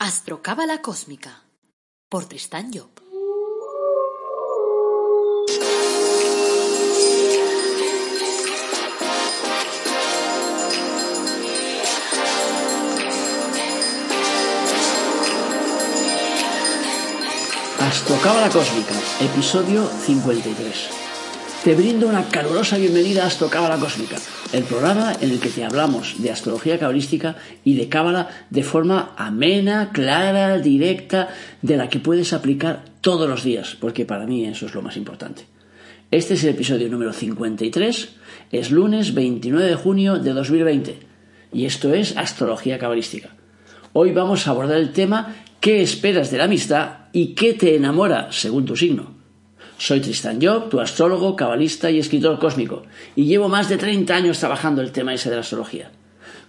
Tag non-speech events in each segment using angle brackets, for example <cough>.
Astrocábala Cósmica por Tristán Job. Astrocábala Cósmica, episodio 53. Te brindo una calurosa bienvenida a Astrocábala Cósmica, el programa en el que te hablamos de astrología cabalística y de cábala de forma amena, clara, directa, de la que puedes aplicar todos los días, porque para mí eso es lo más importante. Este es el episodio número 53, es lunes 29 de junio de 2020 y esto es astrología cabalística. Hoy vamos a abordar el tema ¿Qué esperas de la amistad y qué te enamora según tu signo? Soy Tristan Job, tu astrólogo, cabalista y escritor cósmico, y llevo más de 30 años trabajando el tema ese de la astrología.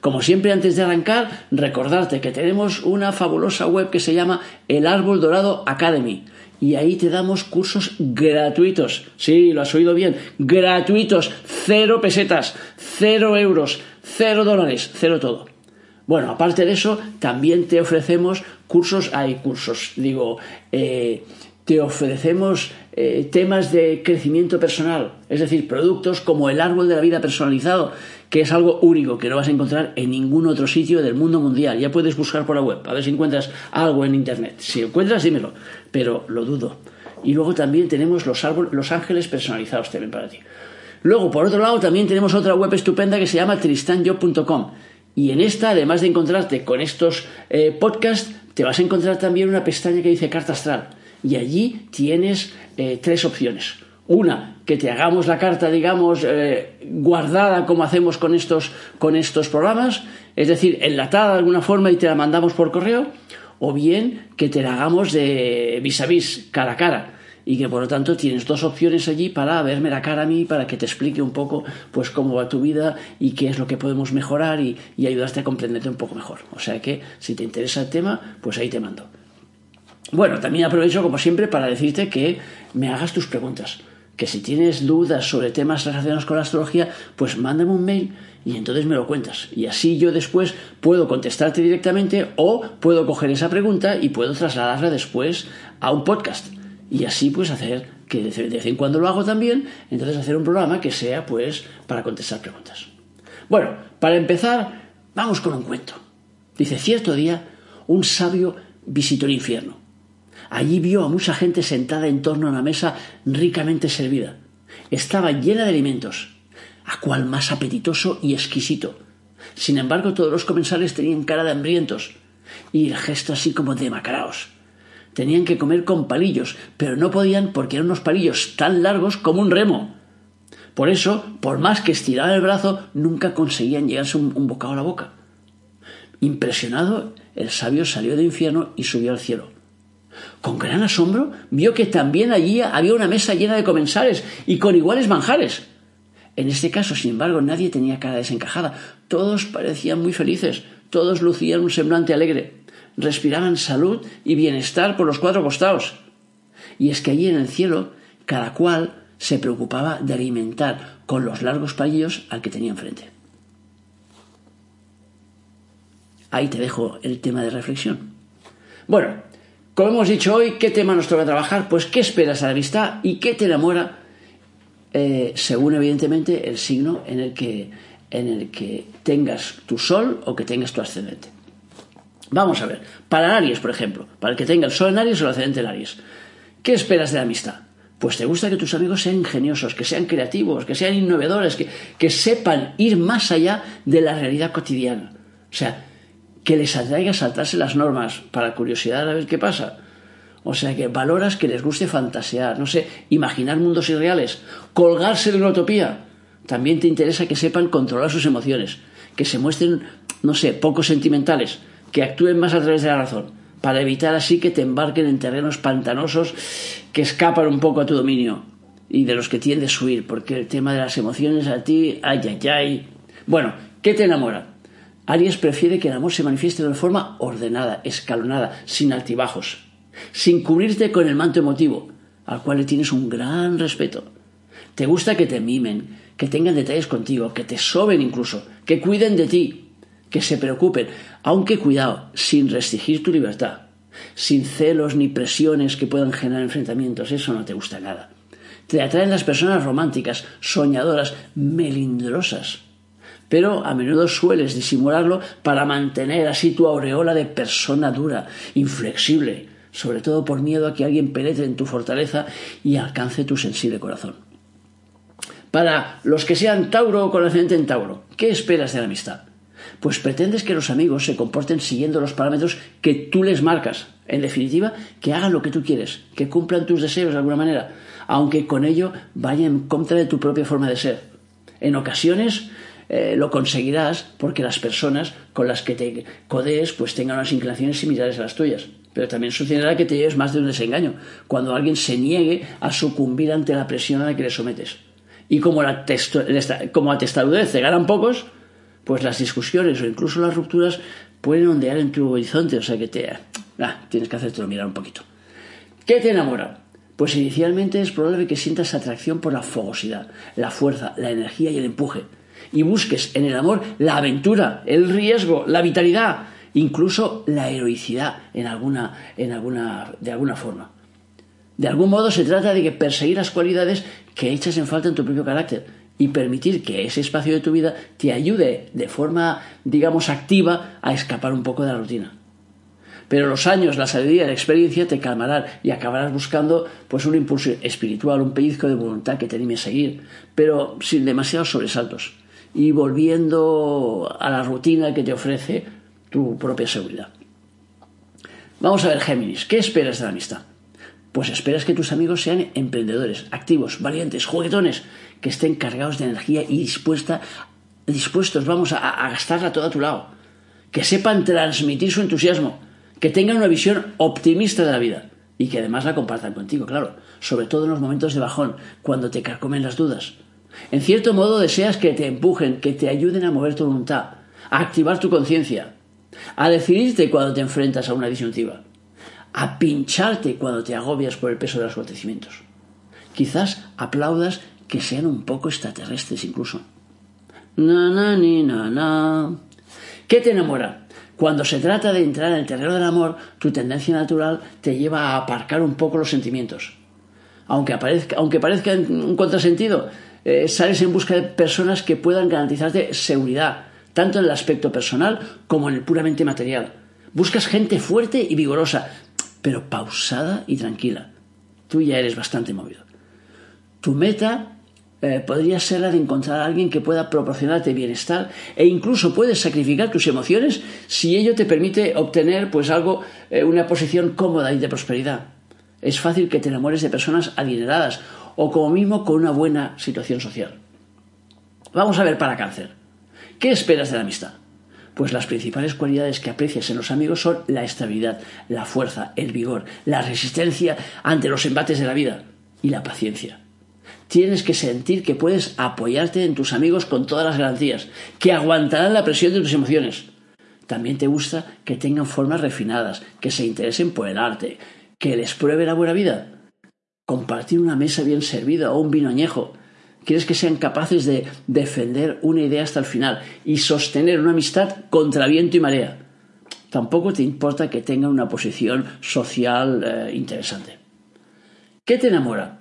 Como siempre, antes de arrancar, recordarte que tenemos una fabulosa web que se llama El Árbol Dorado Academy. Y ahí te damos cursos gratuitos. Sí, lo has oído bien. Gratuitos. Cero pesetas. Cero euros. Cero dólares. Cero todo. Bueno, aparte de eso, también te ofrecemos cursos, hay cursos, digo, eh, te ofrecemos eh, temas de crecimiento personal, es decir, productos como el árbol de la vida personalizado, que es algo único que no vas a encontrar en ningún otro sitio del mundo mundial. Ya puedes buscar por la web, a ver si encuentras algo en internet. Si encuentras, dímelo, pero lo dudo. Y luego también tenemos los, los ángeles personalizados también para ti. Luego, por otro lado, también tenemos otra web estupenda que se llama tristanyo.com. Y en esta, además de encontrarte con estos eh, podcasts, te vas a encontrar también una pestaña que dice carta astral y allí tienes eh, tres opciones. Una, que te hagamos la carta, digamos, eh, guardada como hacemos con estos, con estos programas, es decir, enlatada de alguna forma y te la mandamos por correo, o bien que te la hagamos de vis a vis, cara a cara, y que por lo tanto tienes dos opciones allí para verme la cara a mí, para que te explique un poco pues cómo va tu vida y qué es lo que podemos mejorar y, y ayudarte a comprenderte un poco mejor. O sea que si te interesa el tema, pues ahí te mando. Bueno, también aprovecho como siempre para decirte que me hagas tus preguntas. Que si tienes dudas sobre temas relacionados con la astrología, pues mándame un mail y entonces me lo cuentas. Y así yo después puedo contestarte directamente o puedo coger esa pregunta y puedo trasladarla después a un podcast. Y así pues hacer, que de vez en cuando lo hago también, entonces hacer un programa que sea pues para contestar preguntas. Bueno, para empezar, vamos con un cuento. Dice, cierto día, un sabio visitó el infierno Allí vio a mucha gente sentada en torno a una mesa ricamente servida. Estaba llena de alimentos, a cual más apetitoso y exquisito. Sin embargo, todos los comensales tenían cara de hambrientos y el gesto así como de macaraos. Tenían que comer con palillos, pero no podían porque eran unos palillos tan largos como un remo. Por eso, por más que estiraban el brazo, nunca conseguían llegarse un, un bocado a la boca. Impresionado, el sabio salió del infierno y subió al cielo. Con gran asombro vio que también allí había una mesa llena de comensales y con iguales manjares. En este caso, sin embargo, nadie tenía cara desencajada. Todos parecían muy felices, todos lucían un semblante alegre, respiraban salud y bienestar por los cuatro costados. Y es que allí en el cielo, cada cual se preocupaba de alimentar con los largos palillos al que tenía enfrente. Ahí te dejo el tema de reflexión. Bueno, como hemos dicho hoy, ¿qué tema nos toca trabajar? Pues qué esperas a la amistad y qué te enamora, eh, según evidentemente el signo en el, que, en el que tengas tu sol o que tengas tu ascendente. Vamos a ver, para Aries, por ejemplo, para el que tenga el sol en Aries o el ascendente en Aries, ¿qué esperas de la amistad? Pues te gusta que tus amigos sean ingeniosos, que sean creativos, que sean innovadores, que, que sepan ir más allá de la realidad cotidiana. O sea, que les atraiga saltarse las normas para curiosidad a ver qué pasa. O sea que valoras que les guste fantasear, no sé, imaginar mundos irreales, colgarse de una utopía. También te interesa que sepan controlar sus emociones, que se muestren, no sé, poco sentimentales, que actúen más a través de la razón, para evitar así que te embarquen en terrenos pantanosos que escapan un poco a tu dominio y de los que tiendes a huir, porque el tema de las emociones a ti, ay, ay, ay. Bueno, ¿qué te enamora? Aries prefiere que el amor se manifieste de una forma ordenada, escalonada, sin altibajos, sin cubrirte con el manto emotivo, al cual le tienes un gran respeto. Te gusta que te mimen, que tengan detalles contigo, que te soben incluso, que cuiden de ti. que se preocupen, aunque cuidado, sin restringir tu libertad, sin celos ni presiones que puedan generar enfrentamientos, eso no te gusta nada. Te atraen las personas románticas, soñadoras, melindrosas. Pero a menudo sueles disimularlo para mantener así tu aureola de persona dura, inflexible, sobre todo por miedo a que alguien penetre en tu fortaleza y alcance tu sensible corazón. Para los que sean Tauro o con ascendente en Tauro, ¿qué esperas de la amistad? Pues pretendes que los amigos se comporten siguiendo los parámetros que tú les marcas. En definitiva, que hagan lo que tú quieres, que cumplan tus deseos de alguna manera, aunque con ello vaya en contra de tu propia forma de ser. En ocasiones eh, lo conseguirás porque las personas con las que te codees pues tengan unas inclinaciones similares a las tuyas. Pero también sucederá que te lleves más de un desengaño, cuando alguien se niegue a sucumbir ante la presión a la que le sometes. Y como la, como a testarudez te ganan pocos, pues las discusiones o incluso las rupturas pueden ondear en tu horizonte, o sea que te, ah, tienes que hacértelo mirar un poquito. ¿Qué te enamora? Pues inicialmente es probable que sientas atracción por la fogosidad, la fuerza, la energía y el empuje, y busques en el amor la aventura, el riesgo, la vitalidad, incluso la heroicidad en alguna, en alguna, de alguna forma. De algún modo se trata de que perseguir las cualidades que echas en falta en tu propio carácter y permitir que ese espacio de tu vida te ayude de forma, digamos, activa a escapar un poco de la rutina. Pero los años, la sabiduría, la experiencia te calmarán y acabarás buscando pues un impulso espiritual, un pellizco de voluntad que te anime a seguir, pero sin demasiados sobresaltos y volviendo a la rutina que te ofrece tu propia seguridad. Vamos a ver, Géminis, ¿qué esperas de la amistad? Pues esperas que tus amigos sean emprendedores, activos, valientes, juguetones, que estén cargados de energía y dispuestos, vamos, a, a gastarla toda a tu lado, que sepan transmitir su entusiasmo, que tengan una visión optimista de la vida y que además la compartan contigo, claro, sobre todo en los momentos de bajón, cuando te carcomen las dudas. En cierto modo deseas que te empujen, que te ayuden a mover tu voluntad, a activar tu conciencia, a decidirte cuando te enfrentas a una disyuntiva, a pincharte cuando te agobias por el peso de los acontecimientos. Quizás aplaudas que sean un poco extraterrestres incluso. Na, na, na, na. ¿Qué te enamora? Cuando se trata de entrar en el terreno del amor, tu tendencia natural te lleva a aparcar un poco los sentimientos. Aunque, aparezca, aunque parezca un contrasentido, eh, sales en busca de personas que puedan garantizarte seguridad, tanto en el aspecto personal como en el puramente material. Buscas gente fuerte y vigorosa, pero pausada y tranquila. Tú ya eres bastante movido. Tu meta eh, podría ser la de encontrar a alguien que pueda proporcionarte bienestar e incluso puedes sacrificar tus emociones si ello te permite obtener pues algo, eh, una posición cómoda y de prosperidad. Es fácil que te enamores de personas adineradas o como mismo con una buena situación social. Vamos a ver para cáncer. ¿Qué esperas de la amistad? Pues las principales cualidades que aprecias en los amigos son la estabilidad, la fuerza, el vigor, la resistencia ante los embates de la vida y la paciencia. Tienes que sentir que puedes apoyarte en tus amigos con todas las garantías, que aguantarán la presión de tus emociones. También te gusta que tengan formas refinadas, que se interesen por el arte, que les pruebe la buena vida. Compartir una mesa bien servida o un vino añejo, Quieres que sean capaces de defender una idea hasta el final y sostener una amistad contra viento y marea. Tampoco te importa que tengan una posición social eh, interesante. ¿Qué te enamora?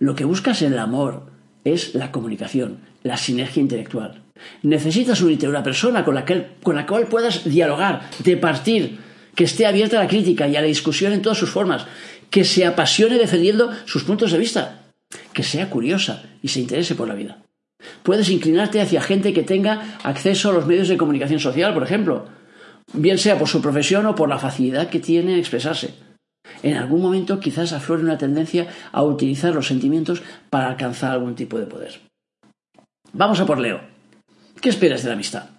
Lo que buscas en el amor es la comunicación, la sinergia intelectual. Necesitas unirte a una persona con la, con la cual puedas dialogar, departir, que esté abierta a la crítica y a la discusión en todas sus formas, que se apasione defendiendo sus puntos de vista que sea curiosa y se interese por la vida. Puedes inclinarte hacia gente que tenga acceso a los medios de comunicación social, por ejemplo, bien sea por su profesión o por la facilidad que tiene en expresarse. En algún momento quizás aflore una tendencia a utilizar los sentimientos para alcanzar algún tipo de poder. Vamos a por Leo. ¿Qué esperas de la amistad?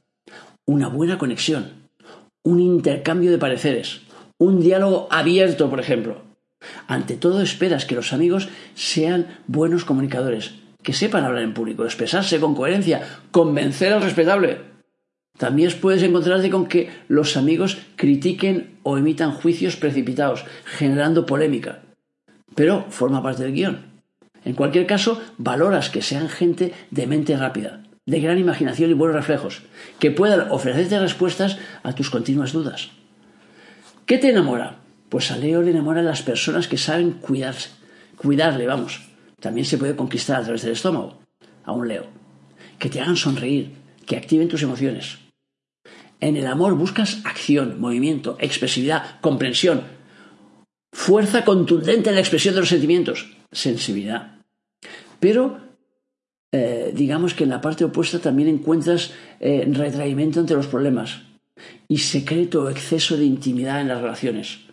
Una buena conexión, un intercambio de pareceres, un diálogo abierto, por ejemplo, ante todo esperas que los amigos sean buenos comunicadores, que sepan hablar en público, expresarse con coherencia, convencer al respetable. También puedes encontrarte con que los amigos critiquen o emitan juicios precipitados, generando polémica. Pero forma parte del guion. En cualquier caso, valoras que sean gente de mente rápida, de gran imaginación y buenos reflejos, que puedan ofrecerte respuestas a tus continuas dudas. ¿Qué te enamora? Pues a Leo le enamoran las personas que saben cuidarse, cuidarle, vamos. También se puede conquistar a través del estómago, a un Leo. Que te hagan sonreír, que activen tus emociones. En el amor buscas acción, movimiento, expresividad, comprensión, fuerza contundente en la expresión de los sentimientos, sensibilidad. Pero eh, digamos que en la parte opuesta también encuentras eh, retraimiento ante los problemas y secreto o exceso de intimidad en las relaciones.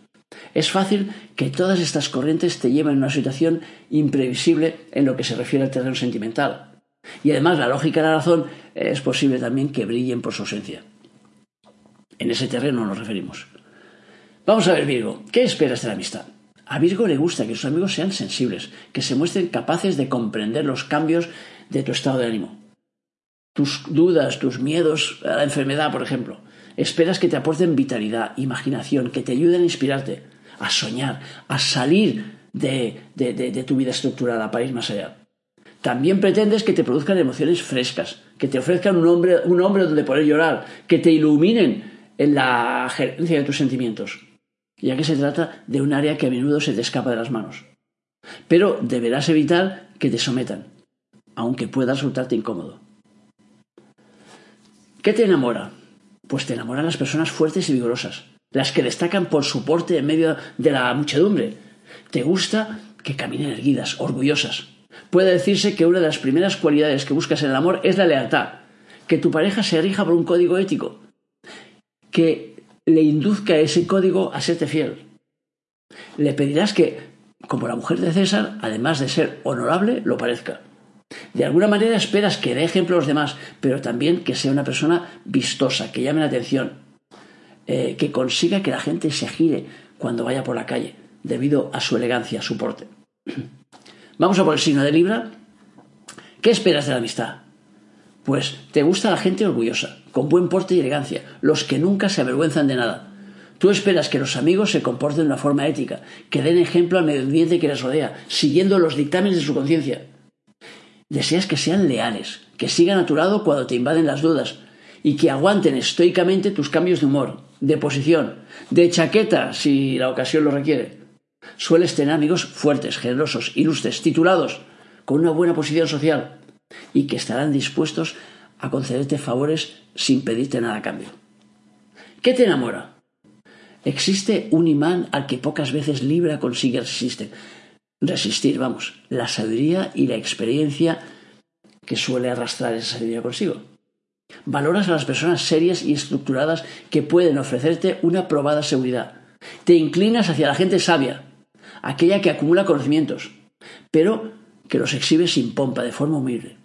Es fácil que todas estas corrientes te lleven a una situación imprevisible en lo que se refiere al terreno sentimental. Y además la lógica y la razón es posible también que brillen por su ausencia. En ese terreno nos referimos. Vamos a ver, Virgo, ¿qué esperas de la amistad? A Virgo le gusta que sus amigos sean sensibles, que se muestren capaces de comprender los cambios de tu estado de ánimo. Tus dudas, tus miedos a la enfermedad, por ejemplo. Esperas que te aporten vitalidad, imaginación, que te ayuden a inspirarte, a soñar, a salir de, de, tu vida estructurada para ir más allá. También pretendes que te produzcan emociones frescas, que te ofrezcan un hombre, un hombre donde poder llorar, que te iluminen en la gerencia de tus sentimientos, ya que se trata de un área que a menudo se te escapa de las manos. Pero deberás evitar que te sometan, aunque pueda resultarte incómodo. ¿Qué te enamora? Pues te enamoran las personas fuertes y vigorosas, las que destacan por su porte en medio de la muchedumbre. Te gusta que caminen erguidas, orgullosas. Puede decirse que una de las primeras cualidades que buscas en el amor es la lealtad, que tu pareja se rija por un código ético, que le induzca ese código a serte fiel. Le pedirás que, como la mujer de César, además de ser honorable, lo parezca. De alguna manera esperas que dé ejemplo a los demás, pero también que sea una persona vistosa, que llame la atención, eh, que consiga que la gente se gire cuando vaya por la calle, debido a su elegancia, a su porte. <clears throat> Vamos a por el signo de Libra. ¿Qué esperas de la amistad? Pues te gusta la gente orgullosa, con buen porte y elegancia, los que nunca se avergüenzan de nada. Tú esperas que los amigos se comporten de una forma ética, que den ejemplo al medio ambiente que les rodea, siguiendo los dictámenes de su conciencia. Deseas que sean leales, que sigan a tu lado cuando te invaden las dudas y que aguanten estoicamente tus cambios de humor, de posición, de chaqueta si la ocasión lo requiere. Sueles tener amigos fuertes, generosos, ilustres, titulados, con una buena posición social y que estarán dispuestos a concederte favores sin pedirte nada a cambio. ¿Qué te enamora? Existe un imán al que pocas veces Libra consigue resistir resistir, vamos, la sabiduría y la experiencia que suele arrastrar esa sabiduría consigo. Valoras a las personas serias y estructuradas que pueden ofrecerte una probada seguridad. Te inclinas hacia la gente sabia, aquella que acumula conocimientos, pero que los exhibe sin pompa, de forma humilde.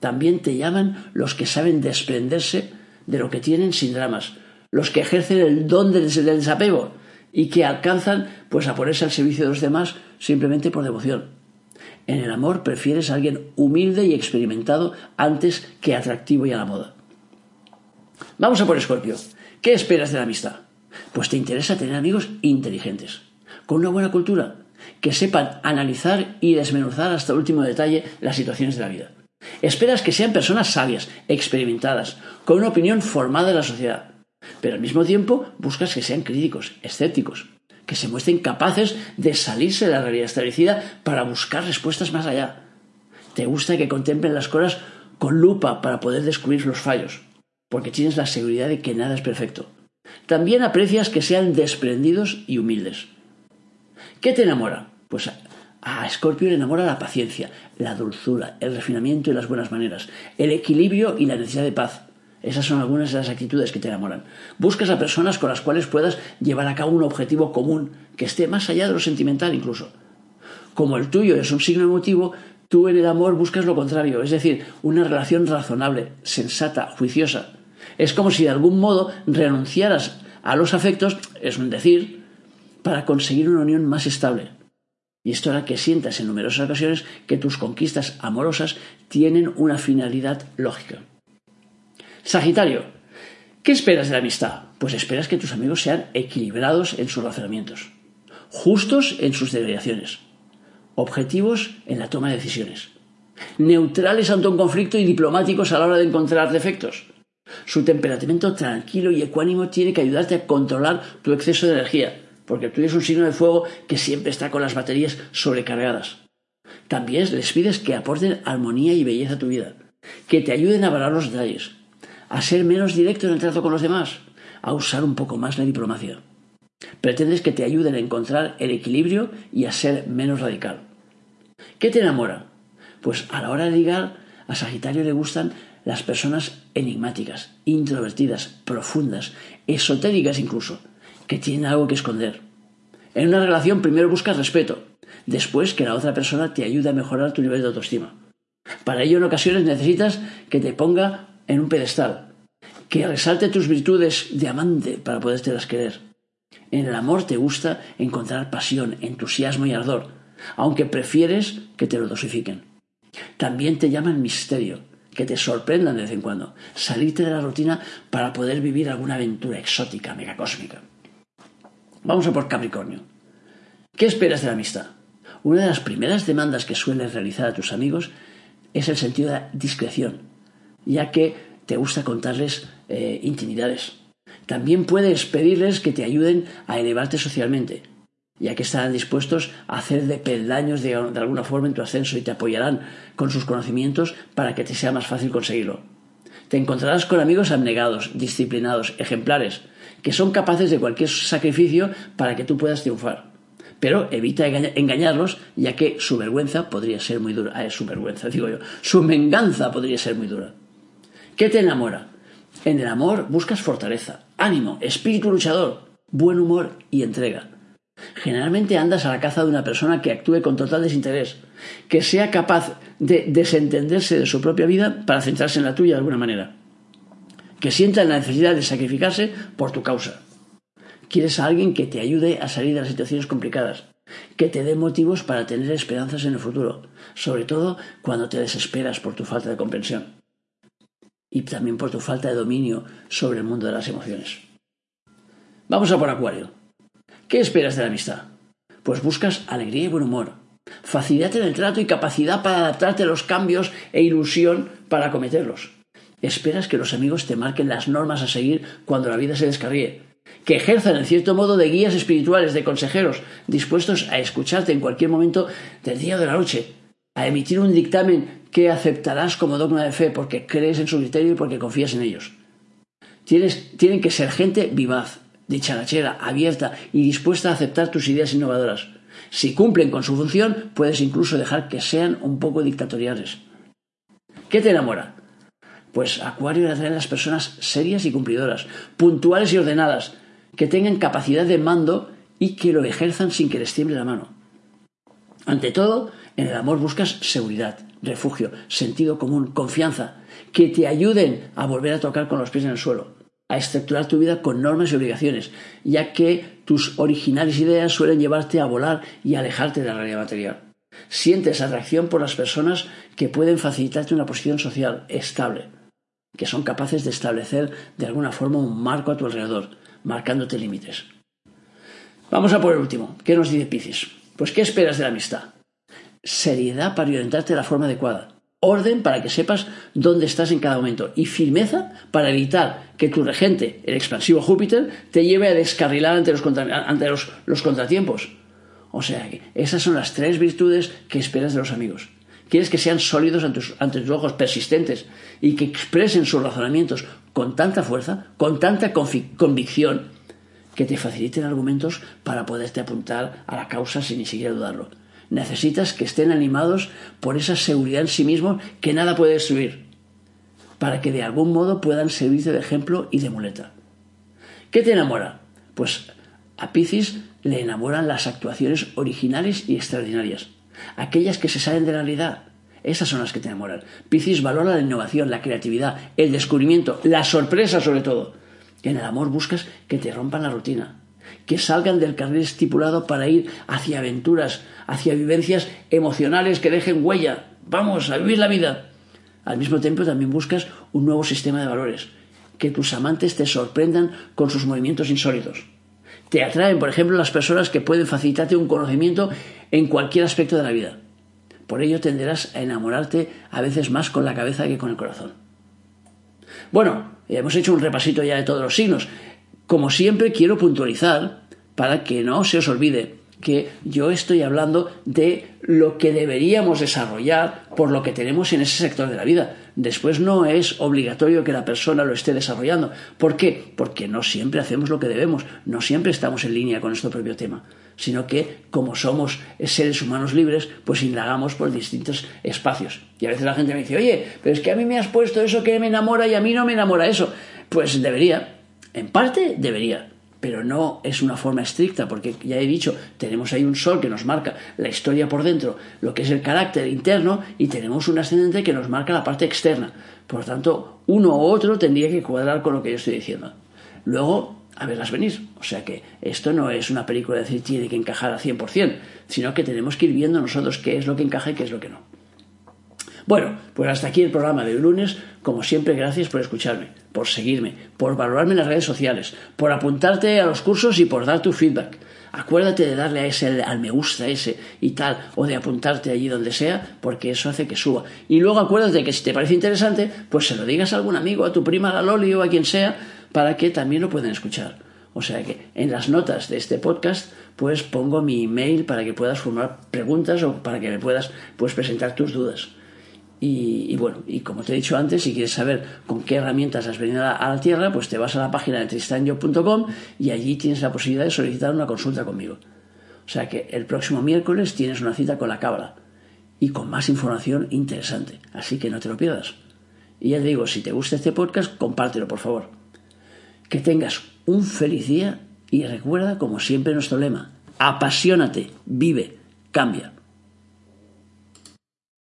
También te llaman los que saben desprenderse de lo que tienen sin dramas, los que ejercen el don del desapego y que alcanzan pues a ponerse al servicio de los demás simplemente por devoción. En el amor prefieres a alguien humilde y experimentado antes que atractivo y a la moda. Vamos a por Escorpio. ¿Qué esperas de la amistad? Pues te interesa tener amigos inteligentes, con una buena cultura, que sepan analizar y desmenuzar hasta el último detalle las situaciones de la vida. Esperas que sean personas sabias, experimentadas, con una opinión formada de la sociedad, pero al mismo tiempo buscas que sean críticos, escépticos, que se muestren capaces de salirse de la realidad establecida para buscar respuestas más allá. Te gusta que contemplen las cosas con lupa para poder descubrir los fallos, porque tienes la seguridad de que nada es perfecto. También aprecias que sean desprendidos y humildes. ¿Qué te enamora? Pues a Scorpio le enamora la paciencia, la dulzura, el refinamiento y las buenas maneras, el equilibrio y la necesidad de paz. Esas son algunas de las actitudes que te enamoran. Buscas a personas con las cuales puedas llevar a cabo un objetivo común, que esté más allá de lo sentimental incluso. Como el tuyo es un signo emotivo, tú en el amor buscas lo contrario, es decir, una relación razonable, sensata, juiciosa. Es como si de algún modo renunciaras a los afectos, es un decir, para conseguir una unión más estable. Y esto hará que sientas en numerosas ocasiones que tus conquistas amorosas tienen una finalidad lógica. Sagitario, ¿qué esperas de la amistad? Pues esperas que tus amigos sean equilibrados en sus razonamientos, justos en sus deliberaciones, objetivos en la toma de decisiones. neutrales ante un conflicto y diplomáticos a la hora de encontrar defectos. Su temperamento tranquilo y ecuánimo tiene que ayudarte a controlar tu exceso de energía, porque tú eres un signo de fuego que siempre está con las baterías sobrecargadas. También les pides que aporten armonía y belleza a tu vida, que te ayuden a valorar los detalles, a ser menos directo en el trato con los demás, a usar un poco más la diplomacia. Pretendes que te ayuden a encontrar el equilibrio y a ser menos radical. ¿Qué te enamora? Pues a la hora de ligar, a Sagitario le gustan las personas enigmáticas, introvertidas, profundas, esotéricas incluso, que tienen algo que esconder. En una relación primero buscas respeto, después que la otra persona te ayude a mejorar tu nivel de autoestima. Para ello en ocasiones necesitas que te ponga en un pedestal, que resalte tus virtudes de amante para podértelas querer. En el amor te gusta encontrar pasión, entusiasmo y ardor, aunque prefieres que te lo dosifiquen. También te llaman misterio, que te sorprendan de vez en cuando, salirte de la rutina para poder vivir alguna aventura exótica, megacósmica. Vamos a por Capricornio. ¿Qué esperas de la amistad? Una de las primeras demandas que sueles realizar a tus amigos es el sentido de discreción, ya que te gusta contarles eh, intimidades. También puedes pedirles que te ayuden a elevarte socialmente, ya que estarán dispuestos a hacer de peldaños de, alguna forma en tu ascenso y te apoyarán con sus conocimientos para que te sea más fácil conseguirlo. Te encontrarás con amigos abnegados, disciplinados, ejemplares, que son capaces de cualquier sacrificio para que tú puedas triunfar. Pero evita engañarlos, ya que su vergüenza podría ser muy dura. Ah, su vergüenza, <laughs> digo yo. Su venganza podría ser muy dura. ¿Qué te enamora? En el amor buscas fortaleza, ánimo, espíritu luchador, buen humor y entrega. Generalmente andas a la caza de una persona que actúe con total desinterés, que sea capaz de desentenderse de su propia vida para centrarse en la tuya de alguna manera, que sienta la necesidad de sacrificarse por tu causa. Quieres a alguien que te ayude a salir de las situaciones complicadas, que te dé motivos para tener esperanzas en el futuro, sobre todo cuando te desesperas por tu falta de comprensión y también por tu falta de dominio sobre el mundo de las emociones. Vamos a por Acuario. ¿Qué esperas de la amistad? Pues buscas alegría y buen humor, facilidad en el trato y capacidad para adaptarte a los cambios e ilusión para acometerlos. Esperas que los amigos te marquen las normas a seguir cuando la vida se descarríe, que ejerzan en cierto modo de guías espirituales, de consejeros, dispuestos a escucharte en cualquier momento del día o de la noche, a emitir un dictamen que aceptarás como dogma de fe porque crees en su criterio y porque confías en ellos. tienen que ser gente vivaz, dicharachera, abierta y dispuesta a aceptar tus ideas innovadoras. Si cumplen con su función, puedes incluso dejar que sean un poco dictatoriales. ¿Qué te enamora? Pues Acuario le atraen las personas serias y cumplidoras, puntuales y ordenadas, que tengan capacidad de mando y que lo ejerzan sin que les tiemble la mano. Ante todo, en el amor buscas seguridad, refugio, sentido común, confianza, que te ayuden a volver a tocar con los pies en el suelo, a estructurar tu vida con normas y obligaciones, ya que tus originales ideas suelen llevarte a volar y alejarte de la realidad material. Sientes atracción por las personas que pueden facilitarte una posición social estable, que son capaces de establecer de alguna forma un marco a tu alrededor, marcándote límites. Vamos a por el último. ¿Qué nos dice Piscis? Pues ¿qué esperas de la amistad? Seriedad para orientarte de la forma adecuada. Orden para que sepas dónde estás en cada momento. Y firmeza para evitar que tu regente, el expansivo Júpiter, te lleve a descarrilar ante los, ante los contratiempos. O sea, esas son las tres virtudes que esperas de los amigos. Quieres que sean sólidos ante tus, ojos, persistentes, y que expresen sus razonamientos con tanta fuerza, con tanta convicción, que te faciliten argumentos para poderte apuntar a la causa sin ni siquiera dudarlo. Necesitas que estén animados por esa seguridad en sí mismos que nada puede destruir, para que de algún modo puedan servirte de ejemplo y de muleta. ¿Qué te enamora? Pues a Piscis le enamoran las actuaciones originales y extraordinarias aquellas que se salen de la realidad. Esas son las que te enamoran. Piscis valora la innovación, la creatividad, el descubrimiento, la sorpresa sobre todo. En el amor buscas que te rompan la rutina, que salgan del carril estipulado para ir hacia aventuras, hacia vivencias emocionales que dejen huella. Vamos a vivir la vida. Al mismo tiempo también buscas un nuevo sistema de valores, que tus amantes te sorprendan con sus movimientos insólitos. Te atraen, por ejemplo, las personas que pueden facilitarte un conocimiento en cualquier aspecto de la vida. Por ello tenderás a enamorarte a veces más con la cabeza que con el corazón. Bueno, hemos hecho un repasito ya de todos los signos. Como siempre, quiero puntualizar para que no se os olvide que yo estoy hablando de lo que deberíamos desarrollar por lo que tenemos en ese sector de la vida. Después no es obligatorio que la persona lo esté desarrollando. ¿Por qué? Porque no siempre hacemos lo que debemos, no siempre estamos en línea con nuestro propio tema, sino que como somos seres humanos libres, pues indagamos por distintos espacios. Y a veces la gente me dice, oye, pero es que a mí me has puesto eso que me enamora y a mí no me enamora eso. Pues debería, en parte debería, pero no es una forma estricta, porque ya he dicho, tenemos ahí un sol que nos marca la historia por dentro, lo que es el carácter interno, y tenemos un ascendente que nos marca la parte externa. Por lo tanto, uno u otro tendría que cuadrar con lo que yo estoy diciendo. Luego, a verlas venir. O sea que esto no es una película de decir tiene que encajar al 100%, sino que tenemos que ir viendo nosotros qué es lo que encaja y qué es lo que no. Bueno, pues hasta aquí el programa de lunes. Como siempre, gracias por escucharme, por seguirme, por valorarme en las redes sociales, por apuntarte a los cursos y por dar tu feedback. Acuérdate de darle a ese al me gusta ese y tal, o de apuntarte allí donde sea, porque eso hace que suba. Y luego acuérdate que si te parece interesante, pues se lo digas a algún amigo, a tu prima, a la Loli o a quien sea, para que también lo puedan escuchar. O sea que en las notas de este podcast, pues pongo mi email para que puedas formar preguntas o para que me puedas pues presentar tus dudas. Y, bueno, y como te he dicho antes, si quieres saber con qué herramientas has venido a la, Tierra, pues te vas a la página de tristanyo.com y allí tienes la posibilidad de solicitar una consulta conmigo. O sea que el próximo miércoles tienes una cita con la Cábala y con más información interesante. Así que no te lo pierdas. Y ya te digo, si te gusta este podcast, compártelo, por favor. Que tengas un feliz día y recuerda, como siempre, nuestro lema, apasionate, vive, cambia.